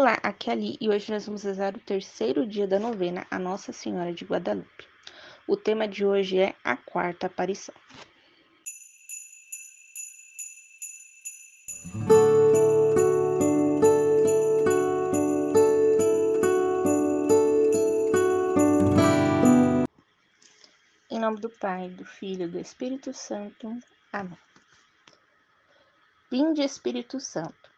Olá, aqui é Ali e hoje nós vamos rezar o terceiro dia da novena a Nossa Senhora de Guadalupe. O tema de hoje é a quarta aparição. Em nome do Pai, do Filho e do Espírito Santo. Amém. Vinde, Espírito Santo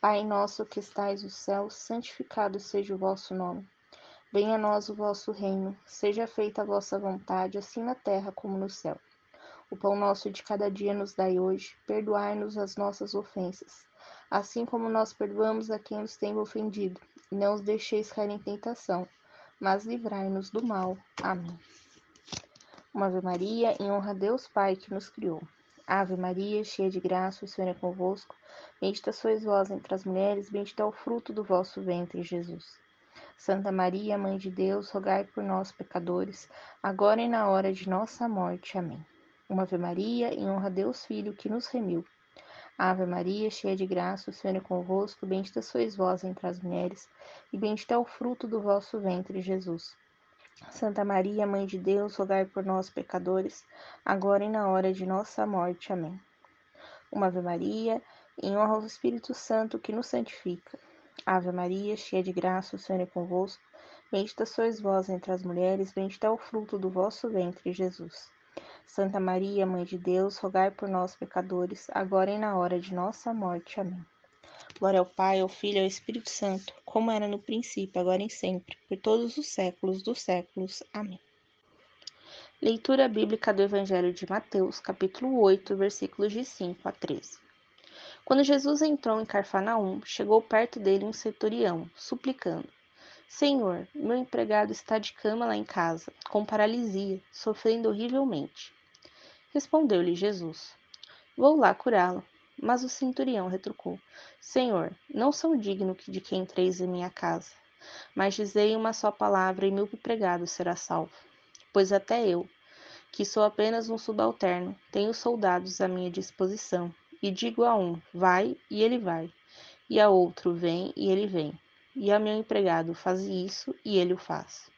Pai nosso que estais no céu, santificado seja o vosso nome. Venha a nós o vosso reino, seja feita a vossa vontade, assim na terra como no céu. O pão nosso de cada dia nos dai hoje, perdoai-nos as nossas ofensas, assim como nós perdoamos a quem nos tem ofendido. Não os deixeis cair em tentação, mas livrai-nos do mal. Amém. Uma Ave Maria, em honra a Deus Pai que nos criou. Ave Maria, cheia de graça, o Senhor é convosco. Bendita sois vós entre as mulheres, bendito é o fruto do vosso ventre, Jesus. Santa Maria, Mãe de Deus, rogai por nós, pecadores, agora e na hora de nossa morte. Amém. Uma Ave Maria, em honra a Deus Filho, que nos remiu. Ave Maria, cheia de graça, o Senhor é convosco, bendita sois vós entre as mulheres, e bendito é o fruto do vosso ventre, Jesus. Santa Maria, Mãe de Deus, rogai por nós, pecadores, agora e na hora de nossa morte. Amém. Uma Ave Maria, em honra ao Espírito Santo que nos santifica. Ave Maria, cheia de graça, o Senhor é convosco. Bendita sois vós entre as mulheres, bendito é o fruto do vosso ventre, Jesus. Santa Maria, Mãe de Deus, rogai por nós, pecadores, agora e na hora de nossa morte. Amém. Glória ao Pai, ao Filho e ao Espírito Santo, como era no princípio, agora e sempre, por todos os séculos dos séculos. Amém. Leitura bíblica do Evangelho de Mateus, capítulo 8, versículos de 5 a 13. Quando Jesus entrou em Carfanaum, chegou perto dele um centurião, suplicando: Senhor, meu empregado está de cama lá em casa, com paralisia, sofrendo horrivelmente. Respondeu-lhe Jesus: Vou lá curá-lo. Mas o centurião retrucou: Senhor, não sou digno de que entreis em minha casa, mas dizei uma só palavra e meu empregado será salvo. Pois até eu, que sou apenas um subalterno, tenho soldados à minha disposição, e digo a um: vai, e ele vai, e a outro: vem, e ele vem, e a meu empregado: faz isso, e ele o faz.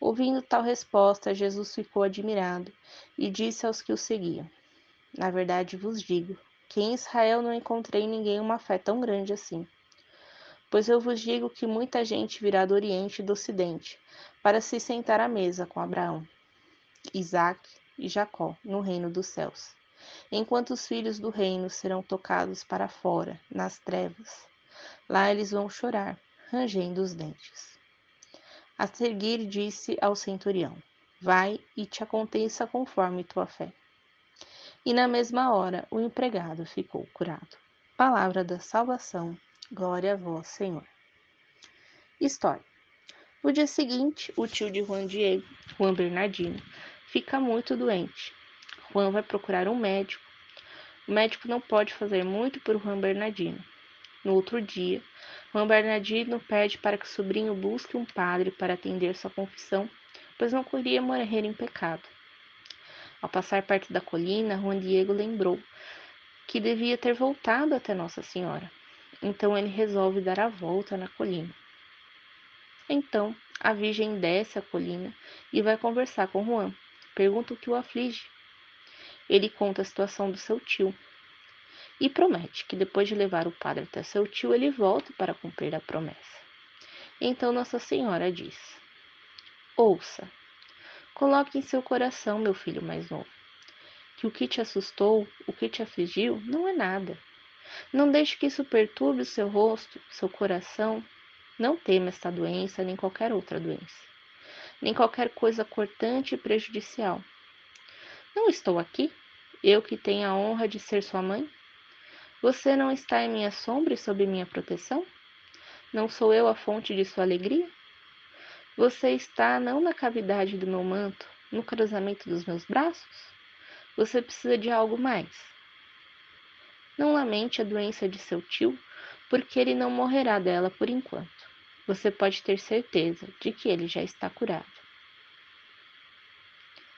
Ouvindo tal resposta, Jesus ficou admirado e disse aos que o seguiam: Na verdade vos digo que em Israel não encontrei ninguém uma fé tão grande assim. Pois eu vos digo que muita gente virá do Oriente e do Ocidente para se sentar à mesa com Abraão, Isaque e Jacó no reino dos céus, enquanto os filhos do reino serão tocados para fora, nas trevas. Lá eles vão chorar, rangendo os dentes. A seguir disse ao centurião: Vai e te aconteça conforme tua fé e na mesma hora o empregado ficou curado. Palavra da salvação, glória a vós, Senhor. História. No dia seguinte, o tio de Juan Diego, Juan Bernardino, fica muito doente. Juan vai procurar um médico. O médico não pode fazer muito por Juan Bernardino. No outro dia, Juan Bernardino pede para que o sobrinho busque um padre para atender sua confissão, pois não queria morrer em pecado. Ao passar perto da colina, Juan Diego lembrou que devia ter voltado até Nossa Senhora. Então ele resolve dar a volta na colina. Então a Virgem desce a colina e vai conversar com Juan. Pergunta o que o aflige. Ele conta a situação do seu tio e promete que depois de levar o padre até seu tio, ele volta para cumprir a promessa. Então Nossa Senhora diz: Ouça, Coloque em seu coração, meu filho mais novo, que o que te assustou, o que te afligiu, não é nada. Não deixe que isso perturbe o seu rosto, seu coração. Não tema esta doença, nem qualquer outra doença, nem qualquer coisa cortante e prejudicial. Não estou aqui, eu que tenho a honra de ser sua mãe? Você não está em minha sombra e sob minha proteção? Não sou eu a fonte de sua alegria? Você está não na cavidade do meu manto, no cruzamento dos meus braços? Você precisa de algo mais. Não lamente a doença de seu tio, porque ele não morrerá dela por enquanto. Você pode ter certeza de que ele já está curado.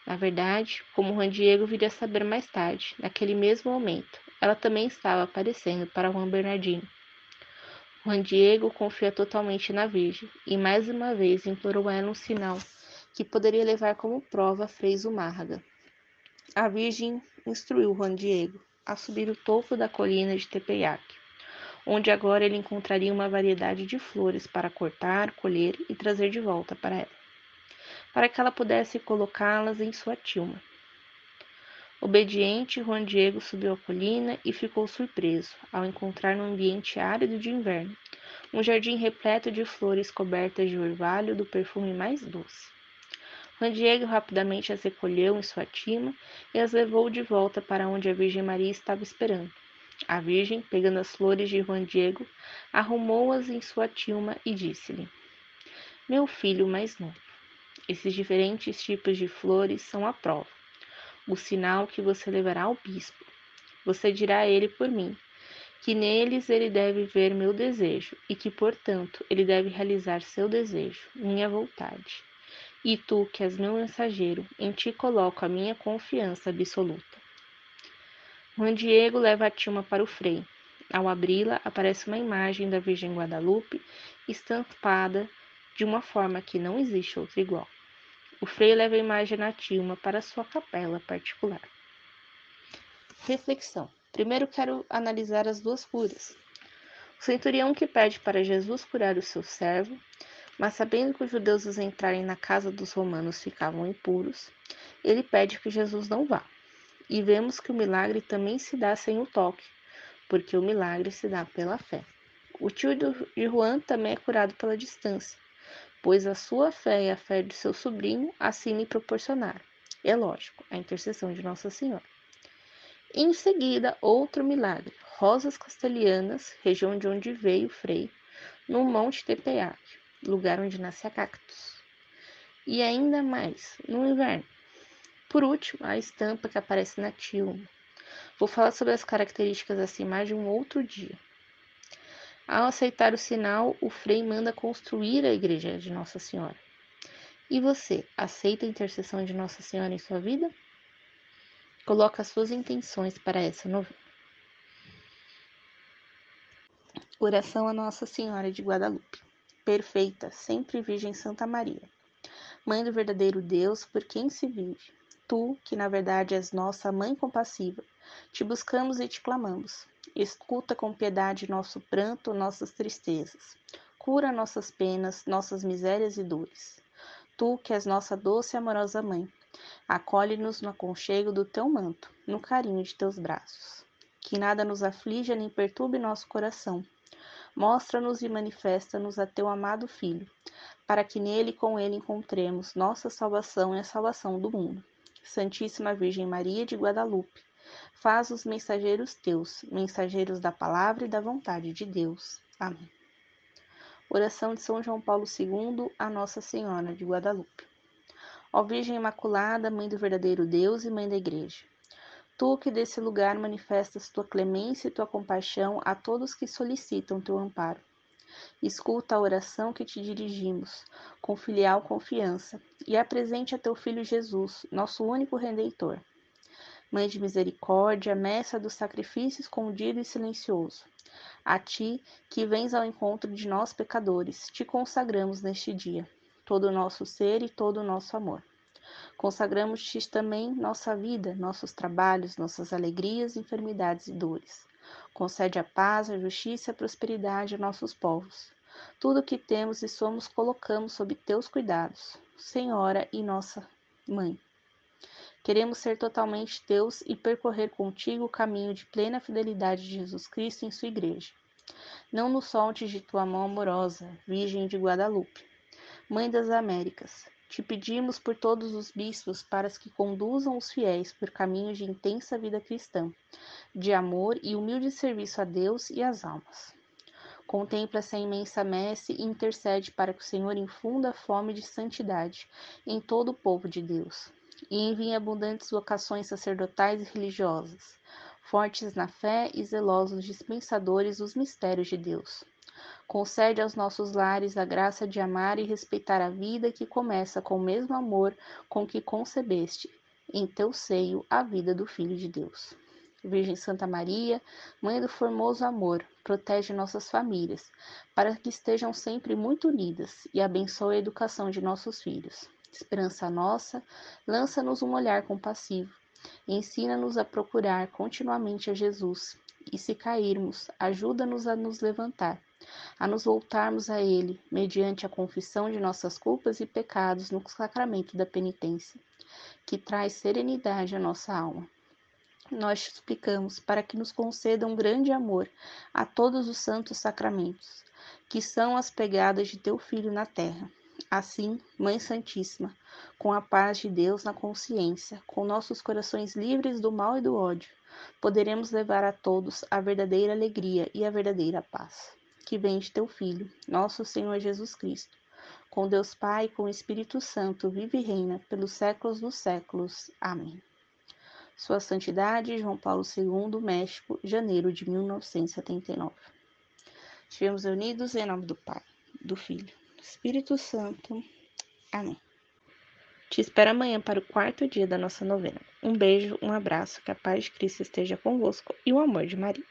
Na verdade, como Juan Diego viria a saber mais tarde, naquele mesmo momento, ela também estava aparecendo para Juan Bernardino. Juan Diego confia totalmente na Virgem e mais uma vez implorou a ela um sinal que poderia levar como prova a Frei Zumárraga. A Virgem instruiu Juan Diego a subir o topo da colina de Tepeyac, onde agora ele encontraria uma variedade de flores para cortar, colher e trazer de volta para ela para que ela pudesse colocá-las em sua tilma. Obediente, Juan Diego subiu a colina e ficou surpreso ao encontrar no ambiente árido de inverno um jardim repleto de flores cobertas de orvalho do perfume mais doce. Juan Diego rapidamente as recolheu em sua tima e as levou de volta para onde a Virgem Maria estava esperando. A Virgem, pegando as flores de Juan Diego, arrumou-as em sua tilma e disse-lhe: Meu filho mais novo, esses diferentes tipos de flores são a prova, o sinal que você levará ao bispo. Você dirá a ele por mim, que neles ele deve ver meu desejo e que, portanto, ele deve realizar seu desejo, minha vontade. E tu, que és meu mensageiro, em ti coloco a minha confiança absoluta. Juan Diego leva a Tilma para o frei. Ao abri-la, aparece uma imagem da Virgem Guadalupe estampada de uma forma que não existe outra igual. O frei leva a imagem na Tilma para sua capela particular. Reflexão. Primeiro quero analisar as duas curas. O centurião que pede para Jesus curar o seu servo, mas sabendo que os judeus os entrarem na casa dos romanos ficavam impuros, ele pede que Jesus não vá. E vemos que o milagre também se dá sem o toque, porque o milagre se dá pela fé. O tio de Juan também é curado pela distância, pois a sua fé e a fé de seu sobrinho assim lhe proporcionaram. É lógico, a intercessão de Nossa Senhora. Em seguida, outro milagre. Rosas castelhanas, região de onde veio o Frei, no Monte Tepeac, lugar onde nasce a cactus. E ainda mais, no inverno. Por último, a estampa que aparece na tilma. Vou falar sobre as características dessa imagem um outro dia. Ao aceitar o sinal, o Frei manda construir a igreja de Nossa Senhora. E você, aceita a intercessão de Nossa Senhora em sua vida? Coloca suas intenções para essa novena. Oração a Nossa Senhora de Guadalupe. Perfeita, sempre Virgem Santa Maria. Mãe do verdadeiro Deus, por quem se vive. Tu, que na verdade és nossa mãe compassiva, te buscamos e te clamamos. Escuta com piedade nosso pranto, nossas tristezas. Cura nossas penas, nossas misérias e dores. Tu, que és nossa doce e amorosa mãe, acolhe-nos no aconchego do teu manto, no carinho de teus braços. Que nada nos aflija nem perturbe nosso coração. Mostra-nos e manifesta-nos a teu amado Filho, para que nele e com ele encontremos nossa salvação e a salvação do mundo. Santíssima Virgem Maria de Guadalupe, Faz os mensageiros teus, mensageiros da palavra e da vontade de Deus. Amém. Oração de São João Paulo II a Nossa Senhora de Guadalupe. Ó Virgem Imaculada, Mãe do verdadeiro Deus e Mãe da Igreja, tu que desse lugar manifestas tua clemência e tua compaixão a todos que solicitam teu amparo. Escuta a oração que te dirigimos, com filial confiança, e apresente a teu Filho Jesus, nosso único Redentor Mãe de misericórdia, mestra do sacrifício escondido e silencioso. A ti, que vens ao encontro de nós pecadores, te consagramos neste dia, todo o nosso ser e todo o nosso amor. Consagramos-te também nossa vida, nossos trabalhos, nossas alegrias, enfermidades e dores. Concede a paz, a justiça e a prosperidade a nossos povos. Tudo o que temos e somos colocamos sob teus cuidados, Senhora e nossa Mãe. Queremos ser totalmente teus e percorrer contigo o caminho de plena fidelidade de Jesus Cristo em sua igreja. Não nos soltes de tua mão amorosa, Virgem de Guadalupe, Mãe das Américas. Te pedimos por todos os bispos para que conduzam os fiéis por caminhos de intensa vida cristã, de amor e humilde serviço a Deus e às almas. Contempla essa imensa messe e intercede para que o Senhor infunda a fome de santidade em todo o povo de Deus e envie abundantes vocações sacerdotais e religiosas, fortes na fé e zelosos dispensadores dos mistérios de Deus. Concede aos nossos lares a graça de amar e respeitar a vida que começa com o mesmo amor com que concebeste em teu seio a vida do Filho de Deus. Virgem Santa Maria, Mãe do formoso amor, protege nossas famílias, para que estejam sempre muito unidas e abençoe a educação de nossos filhos. Esperança nossa, lança-nos um olhar compassivo, ensina-nos a procurar continuamente a Jesus, e se cairmos, ajuda-nos a nos levantar, a nos voltarmos a Ele, mediante a confissão de nossas culpas e pecados no sacramento da penitência, que traz serenidade à nossa alma. Nós te suplicamos para que nos conceda um grande amor a todos os santos sacramentos, que são as pegadas de teu Filho na terra. Assim, Mãe Santíssima, com a paz de Deus na consciência, com nossos corações livres do mal e do ódio, poderemos levar a todos a verdadeira alegria e a verdadeira paz, que vem de teu Filho, nosso Senhor Jesus Cristo. Com Deus Pai com o Espírito Santo, vive e reina pelos séculos dos séculos. Amém. Sua Santidade João Paulo II, México, janeiro de 1979. Estivemos unidos em nome do Pai, do Filho, Espírito Santo. Amém. Te espero amanhã para o quarto dia da nossa novena. Um beijo, um abraço, que a paz de Cristo esteja convosco e o amor de Maria.